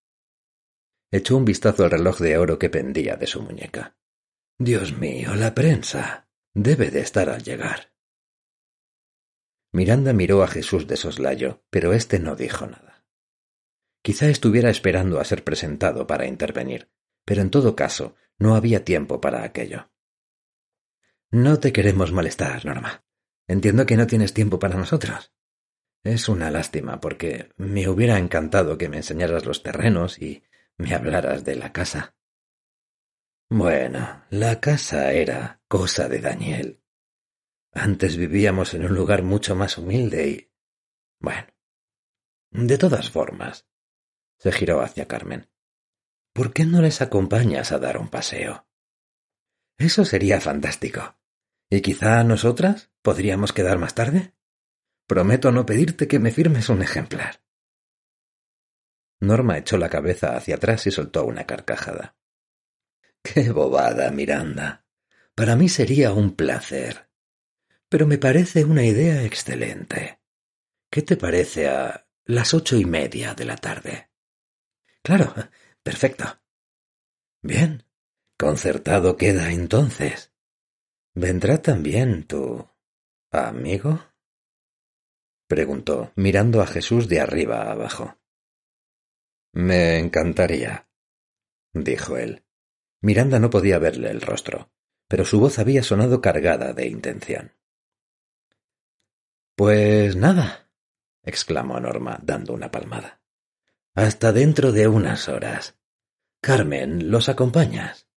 Echó un vistazo al reloj de oro que pendía de su muñeca. Dios mío, la prensa. Debe de estar al llegar. Miranda miró a Jesús de soslayo, pero éste no dijo nada. Quizá estuviera esperando a ser presentado para intervenir, pero en todo caso no había tiempo para aquello. No te queremos molestar, Norma. Entiendo que no tienes tiempo para nosotros. Es una lástima porque me hubiera encantado que me enseñaras los terrenos y me hablaras de la casa. Bueno, la casa era cosa de Daniel. Antes vivíamos en un lugar mucho más humilde y... Bueno. De todas formas, se giró hacia Carmen. ¿Por qué no les acompañas a dar un paseo? Eso sería fantástico. ¿Y quizá nosotras podríamos quedar más tarde? Prometo no pedirte que me firmes un ejemplar. Norma echó la cabeza hacia atrás y soltó una carcajada. [LAUGHS] Qué bobada, Miranda. Para mí sería un placer. Pero me parece una idea excelente. ¿Qué te parece a las ocho y media de la tarde? Claro, perfecto. Bien, concertado queda entonces. ¿Vendrá también tu amigo? preguntó, mirando a Jesús de arriba abajo. Me encantaría, dijo él. Miranda no podía verle el rostro, pero su voz había sonado cargada de intención. Pues nada, exclamó Norma, dando una palmada. Hasta dentro de unas horas. Carmen, ¿los acompañas?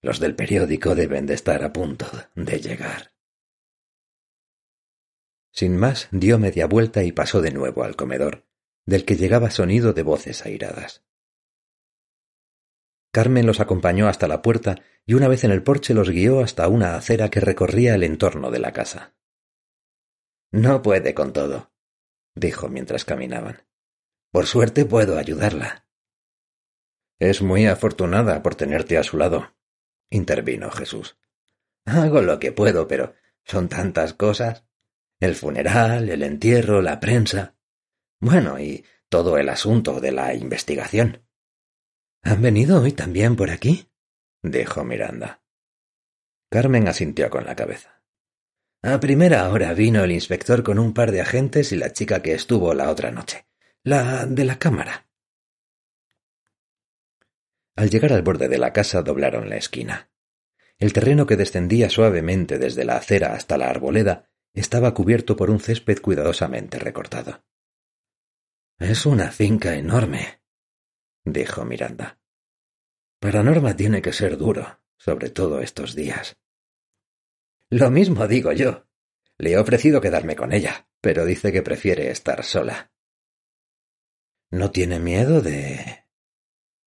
Los del periódico deben de estar a punto de llegar. Sin más, dio media vuelta y pasó de nuevo al comedor, del que llegaba sonido de voces airadas. Carmen los acompañó hasta la puerta y una vez en el porche los guió hasta una acera que recorría el entorno de la casa. No puede con todo, dijo mientras caminaban. Por suerte puedo ayudarla. Es muy afortunada por tenerte a su lado, intervino Jesús. Hago lo que puedo, pero son tantas cosas. El funeral, el entierro, la prensa. Bueno, y todo el asunto de la investigación. ¿Han venido hoy también por aquí? dijo Miranda. Carmen asintió con la cabeza. A primera hora vino el inspector con un par de agentes y la chica que estuvo la otra noche. La de la cámara. Al llegar al borde de la casa doblaron la esquina. El terreno que descendía suavemente desde la acera hasta la arboleda estaba cubierto por un césped cuidadosamente recortado. Es una finca enorme, dijo Miranda. Para Norma tiene que ser duro, sobre todo estos días. Lo mismo digo yo. Le he ofrecido quedarme con ella, pero dice que prefiere estar sola. ¿No tiene miedo de...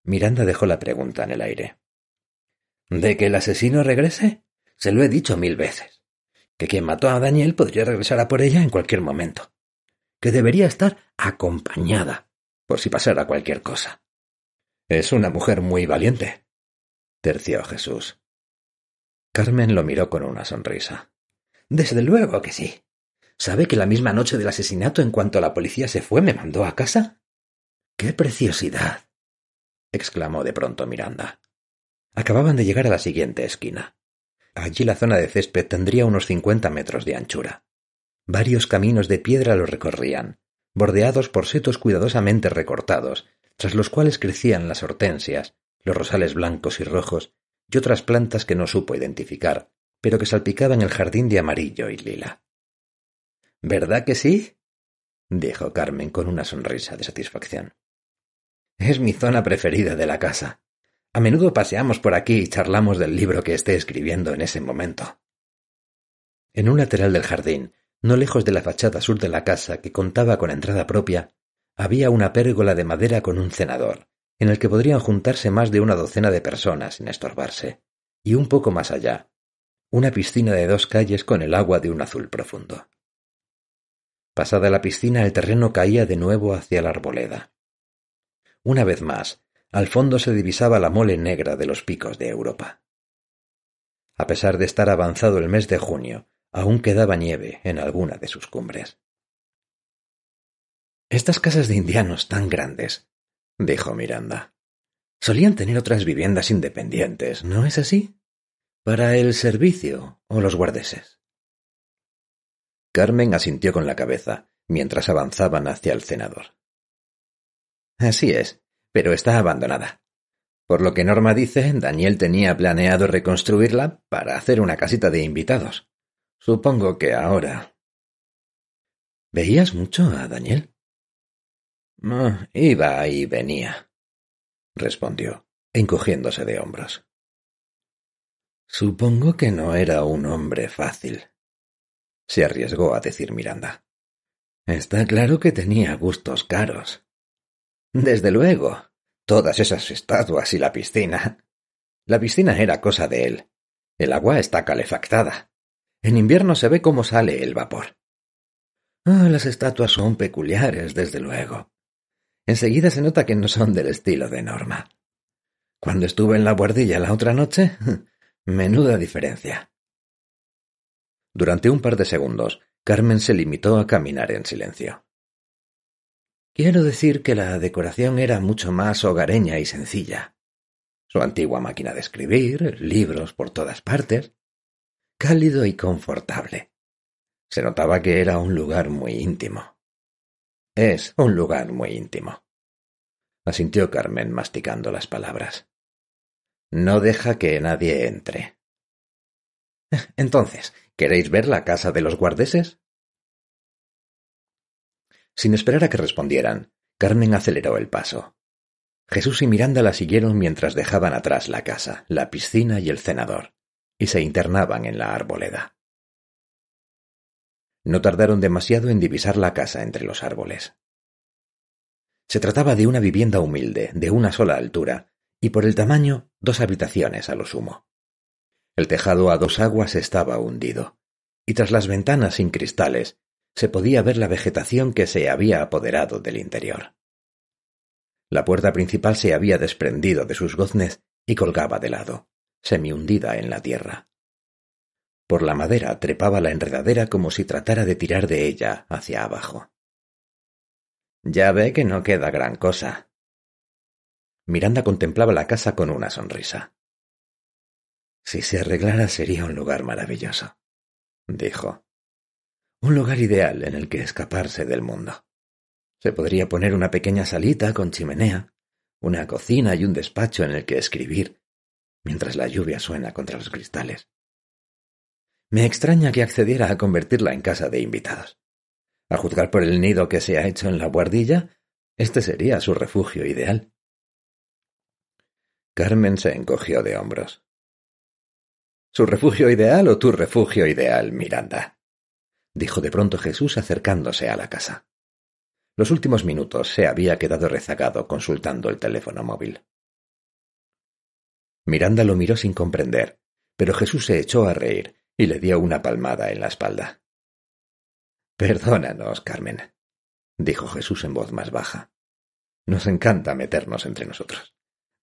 Miranda dejó la pregunta en el aire. ¿De que el asesino regrese? Se lo he dicho mil veces. Que quien mató a Daniel podría regresar a por ella en cualquier momento. Que debería estar acompañada, por si pasara cualquier cosa. Es una mujer muy valiente, terció Jesús. Carmen lo miró con una sonrisa. Desde luego que sí. ¿Sabe que la misma noche del asesinato, en cuanto la policía se fue, me mandó a casa? ¡Qué preciosidad! exclamó de pronto Miranda. Acababan de llegar a la siguiente esquina. Allí la zona de césped tendría unos cincuenta metros de anchura. Varios caminos de piedra lo recorrían, bordeados por setos cuidadosamente recortados, tras los cuales crecían las hortensias, los rosales blancos y rojos y otras plantas que no supo identificar, pero que salpicaban el jardín de amarillo y lila. ¿Verdad que sí? dijo Carmen con una sonrisa de satisfacción. Es mi zona preferida de la casa. A menudo paseamos por aquí y charlamos del libro que esté escribiendo en ese momento. En un lateral del jardín, no lejos de la fachada sur de la casa, que contaba con entrada propia, había una pérgola de madera con un cenador, en el que podrían juntarse más de una docena de personas sin estorbarse, y un poco más allá, una piscina de dos calles con el agua de un azul profundo. Pasada la piscina el terreno caía de nuevo hacia la arboleda. Una vez más, al fondo se divisaba la mole negra de los picos de Europa. A pesar de estar avanzado el mes de junio, aún quedaba nieve en alguna de sus cumbres. Estas casas de indianos tan grandes, dijo Miranda, solían tener otras viviendas independientes, ¿no es así? Para el servicio o los guardeses. Carmen asintió con la cabeza mientras avanzaban hacia el cenador. Así es, pero está abandonada. Por lo que Norma dice, Daniel tenía planeado reconstruirla para hacer una casita de invitados. Supongo que ahora. ¿Veías mucho a Daniel? Iba y venía, respondió, encogiéndose de hombros. Supongo que no era un hombre fácil, se arriesgó a decir Miranda. Está claro que tenía gustos caros. Desde luego. Todas esas estatuas y la piscina. La piscina era cosa de él. El agua está calefactada. En invierno se ve cómo sale el vapor. Ah, las estatuas son peculiares, desde luego. Enseguida se nota que no son del estilo de Norma. Cuando estuve en la guardilla la otra noche, [LAUGHS] menuda diferencia. Durante un par de segundos, Carmen se limitó a caminar en silencio. Quiero decir que la decoración era mucho más hogareña y sencilla. Su antigua máquina de escribir, libros por todas partes, cálido y confortable. Se notaba que era un lugar muy íntimo. Es un lugar muy íntimo. Asintió Carmen masticando las palabras. No deja que nadie entre. [LAUGHS] Entonces, ¿queréis ver la casa de los guardeses? Sin esperar a que respondieran, Carmen aceleró el paso. Jesús y Miranda la siguieron mientras dejaban atrás la casa, la piscina y el cenador, y se internaban en la arboleda. No tardaron demasiado en divisar la casa entre los árboles. Se trataba de una vivienda humilde, de una sola altura, y por el tamaño dos habitaciones a lo sumo. El tejado a dos aguas estaba hundido, y tras las ventanas sin cristales se podía ver la vegetación que se había apoderado del interior. La puerta principal se había desprendido de sus goznes y colgaba de lado, semi hundida en la tierra. Por la madera trepaba la enredadera como si tratara de tirar de ella hacia abajo. Ya ve que no queda gran cosa, Miranda contemplaba la casa con una sonrisa. Si se arreglara sería un lugar maravilloso, dijo. Un lugar ideal en el que escaparse del mundo. Se podría poner una pequeña salita con chimenea, una cocina y un despacho en el que escribir, mientras la lluvia suena contra los cristales. Me extraña que accediera a convertirla en casa de invitados. A juzgar por el nido que se ha hecho en la guardilla, este sería su refugio ideal. Carmen se encogió de hombros. ¿Su refugio ideal o tu refugio ideal, Miranda? dijo de pronto Jesús acercándose a la casa. Los últimos minutos se había quedado rezagado consultando el teléfono móvil. Miranda lo miró sin comprender, pero Jesús se echó a reír y le dio una palmada en la espalda. Perdónanos, Carmen, dijo Jesús en voz más baja. Nos encanta meternos entre nosotros.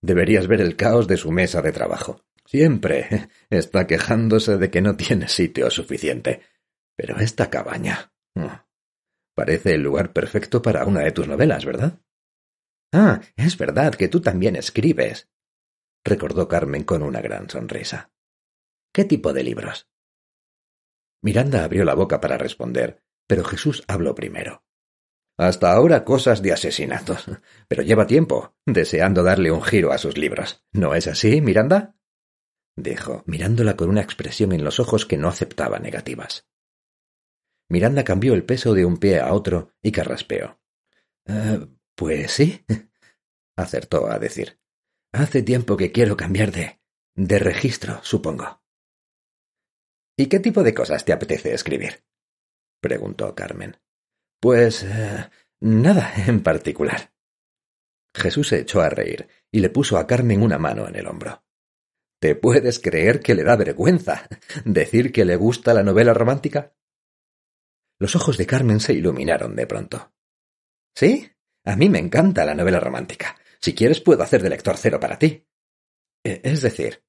Deberías ver el caos de su mesa de trabajo. Siempre está quejándose de que no tiene sitio suficiente. Pero esta cabaña. Mm, parece el lugar perfecto para una de tus novelas, ¿verdad? Ah, es verdad que tú también escribes, recordó Carmen con una gran sonrisa. ¿Qué tipo de libros? Miranda abrió la boca para responder, pero Jesús habló primero. Hasta ahora cosas de asesinatos. [LAUGHS] Pero lleva tiempo, deseando darle un giro a sus libros. ¿No es así, Miranda? dijo, mirándola con una expresión en los ojos que no aceptaba negativas. Miranda cambió el peso de un pie a otro y carraspeó. Eh, pues sí, [LAUGHS] acertó a decir. Hace tiempo que quiero cambiar de... de registro, supongo. ¿Y qué tipo de cosas te apetece escribir? preguntó Carmen. Pues eh, nada en particular. Jesús se echó a reír y le puso a Carmen una mano en el hombro. ¿Te puedes creer que le da vergüenza decir que le gusta la novela romántica? Los ojos de Carmen se iluminaron de pronto. ¿Sí? A mí me encanta la novela romántica. Si quieres puedo hacer de lector cero para ti. E, es decir,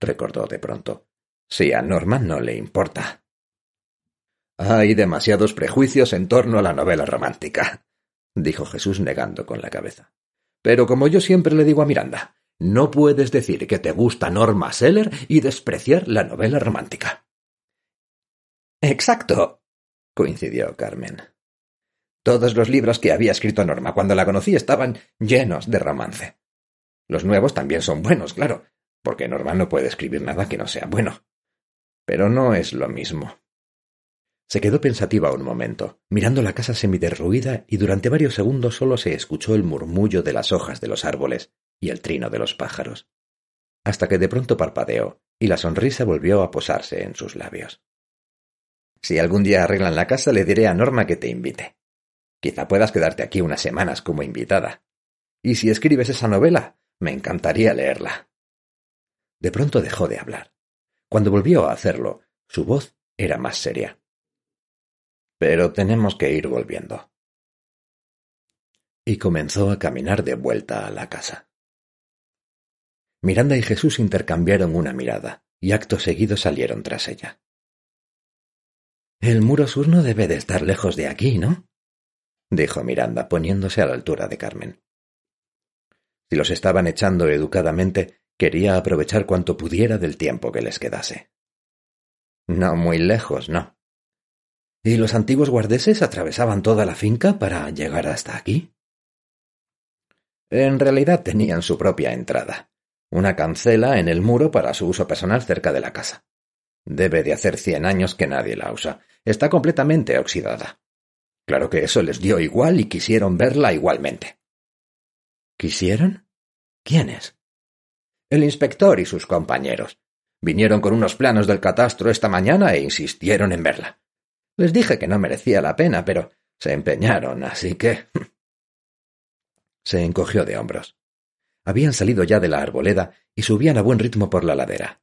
recordó de pronto, si a Norma no le importa. Hay demasiados prejuicios en torno a la novela romántica, dijo Jesús negando con la cabeza. Pero como yo siempre le digo a Miranda, no puedes decir que te gusta Norma Seller y despreciar la novela romántica. Exacto, coincidió Carmen. Todos los libros que había escrito Norma cuando la conocí estaban llenos de romance. Los nuevos también son buenos, claro, porque Norma no puede escribir nada que no sea bueno. Pero no es lo mismo. Se quedó pensativa un momento, mirando la casa semiderruida y durante varios segundos solo se escuchó el murmullo de las hojas de los árboles y el trino de los pájaros, hasta que de pronto parpadeó y la sonrisa volvió a posarse en sus labios. Si algún día arreglan la casa, le diré a Norma que te invite. Quizá puedas quedarte aquí unas semanas como invitada. Y si escribes esa novela, me encantaría leerla. De pronto dejó de hablar. Cuando volvió a hacerlo, su voz era más seria. Pero tenemos que ir volviendo. Y comenzó a caminar de vuelta a la casa. Miranda y Jesús intercambiaron una mirada, y acto seguido salieron tras ella. El muro sur no debe de estar lejos de aquí, ¿no? dijo Miranda, poniéndose a la altura de Carmen. Si los estaban echando educadamente, quería aprovechar cuanto pudiera del tiempo que les quedase. No muy lejos, no. ¿Y los antiguos guardeses atravesaban toda la finca para llegar hasta aquí? En realidad tenían su propia entrada, una cancela en el muro para su uso personal cerca de la casa. Debe de hacer cien años que nadie la usa. Está completamente oxidada. Claro que eso les dio igual y quisieron verla igualmente. ¿Quisieron? ¿Quiénes? El inspector y sus compañeros. Vinieron con unos planos del catastro esta mañana e insistieron en verla. Les dije que no merecía la pena, pero se empeñaron, así que. [LAUGHS] se encogió de hombros. Habían salido ya de la arboleda y subían a buen ritmo por la ladera.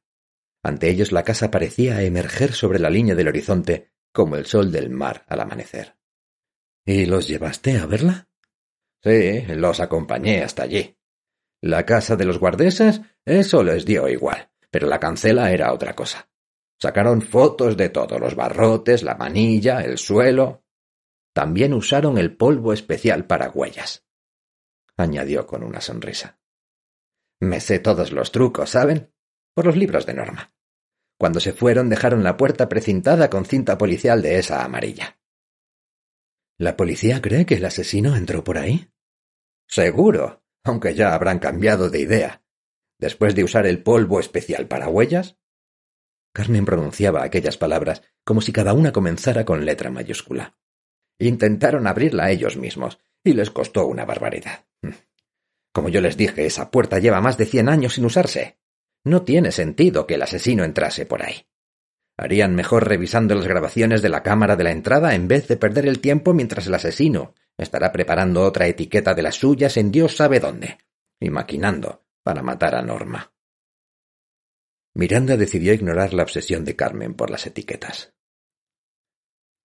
Ante ellos la casa parecía emerger sobre la línea del horizonte como el sol del mar al amanecer. ¿Y los llevaste a verla? Sí, los acompañé hasta allí. La casa de los guardeses, eso les dio igual, pero la cancela era otra cosa. Sacaron fotos de todo, los barrotes, la manilla, el suelo. También usaron el polvo especial para huellas. añadió con una sonrisa. Me sé todos los trucos, ¿saben? Por los libros de Norma. Cuando se fueron dejaron la puerta precintada con cinta policial de esa amarilla. ¿La policía cree que el asesino entró por ahí? Seguro, aunque ya habrán cambiado de idea. Después de usar el polvo especial para huellas. Carmen pronunciaba aquellas palabras como si cada una comenzara con letra mayúscula. Intentaron abrirla ellos mismos, y les costó una barbaridad. Como yo les dije, esa puerta lleva más de cien años sin usarse. No tiene sentido que el asesino entrase por ahí. Harían mejor revisando las grabaciones de la cámara de la entrada en vez de perder el tiempo mientras el asesino estará preparando otra etiqueta de las suyas en Dios sabe dónde, y maquinando para matar a Norma. Miranda decidió ignorar la obsesión de Carmen por las etiquetas.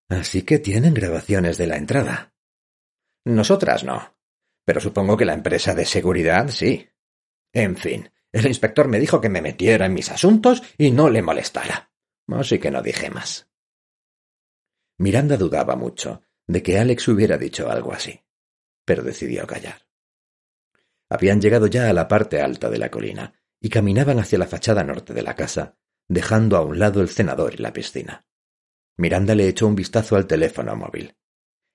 Así que tienen grabaciones de la entrada. Nosotras no. Pero supongo que la empresa de seguridad sí. En fin, el inspector me dijo que me metiera en mis asuntos y no le molestara. Así que no dije más. Miranda dudaba mucho de que Alex hubiera dicho algo así, pero decidió callar. Habían llegado ya a la parte alta de la colina y caminaban hacia la fachada norte de la casa, dejando a un lado el cenador y la piscina. Miranda le echó un vistazo al teléfono móvil.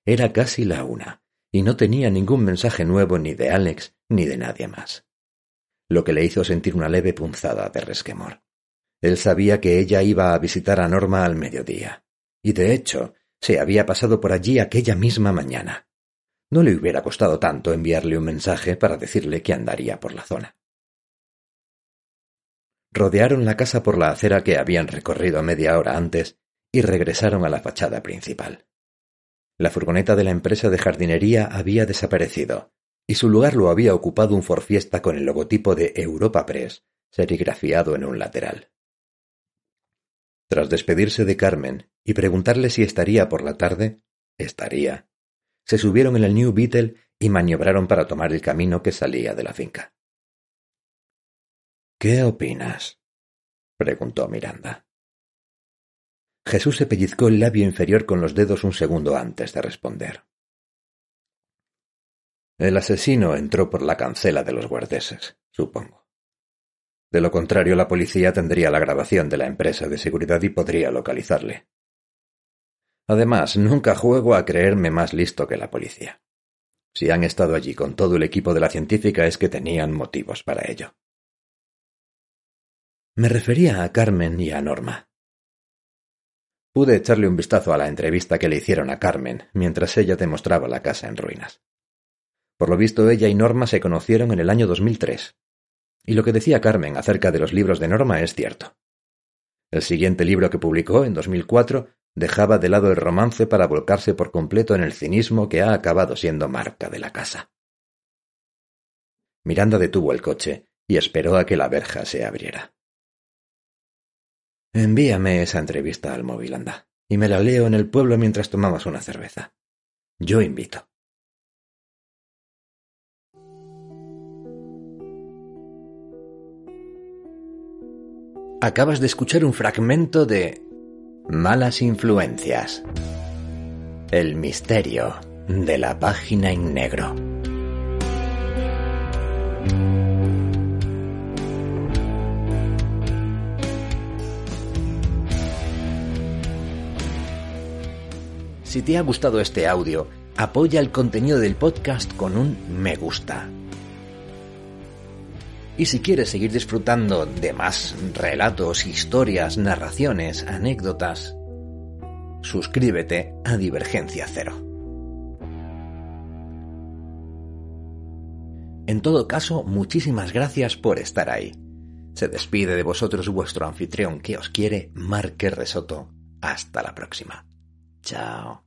Era casi la una, y no tenía ningún mensaje nuevo ni de Alex ni de nadie más lo que le hizo sentir una leve punzada de resquemor. Él sabía que ella iba a visitar a Norma al mediodía, y de hecho se había pasado por allí aquella misma mañana. No le hubiera costado tanto enviarle un mensaje para decirle que andaría por la zona. Rodearon la casa por la acera que habían recorrido media hora antes y regresaron a la fachada principal. La furgoneta de la empresa de jardinería había desaparecido, y su lugar lo había ocupado un forfiesta con el logotipo de Europa Press serigrafiado en un lateral. Tras despedirse de Carmen y preguntarle si estaría por la tarde, estaría. Se subieron en el New Beetle y maniobraron para tomar el camino que salía de la finca. ¿Qué opinas? preguntó Miranda. Jesús se pellizcó el labio inferior con los dedos un segundo antes de responder. El asesino entró por la cancela de los guardeses, supongo. De lo contrario, la policía tendría la grabación de la empresa de seguridad y podría localizarle. Además, nunca juego a creerme más listo que la policía. Si han estado allí con todo el equipo de la científica es que tenían motivos para ello. Me refería a Carmen y a Norma. Pude echarle un vistazo a la entrevista que le hicieron a Carmen mientras ella demostraba la casa en ruinas. Por lo visto ella y Norma se conocieron en el año 2003. Y lo que decía Carmen acerca de los libros de Norma es cierto. El siguiente libro que publicó, en 2004, dejaba de lado el romance para volcarse por completo en el cinismo que ha acabado siendo marca de la casa. Miranda detuvo el coche y esperó a que la verja se abriera. Envíame esa entrevista al móvil, anda, y me la leo en el pueblo mientras tomamos una cerveza. Yo invito. Acabas de escuchar un fragmento de Malas influencias. El misterio de la página en negro. Si te ha gustado este audio, apoya el contenido del podcast con un me gusta. Y si quieres seguir disfrutando de más relatos, historias, narraciones, anécdotas, suscríbete a Divergencia Cero. En todo caso, muchísimas gracias por estar ahí. Se despide de vosotros vuestro anfitrión que os quiere, Marque Resoto. Hasta la próxima. Chao.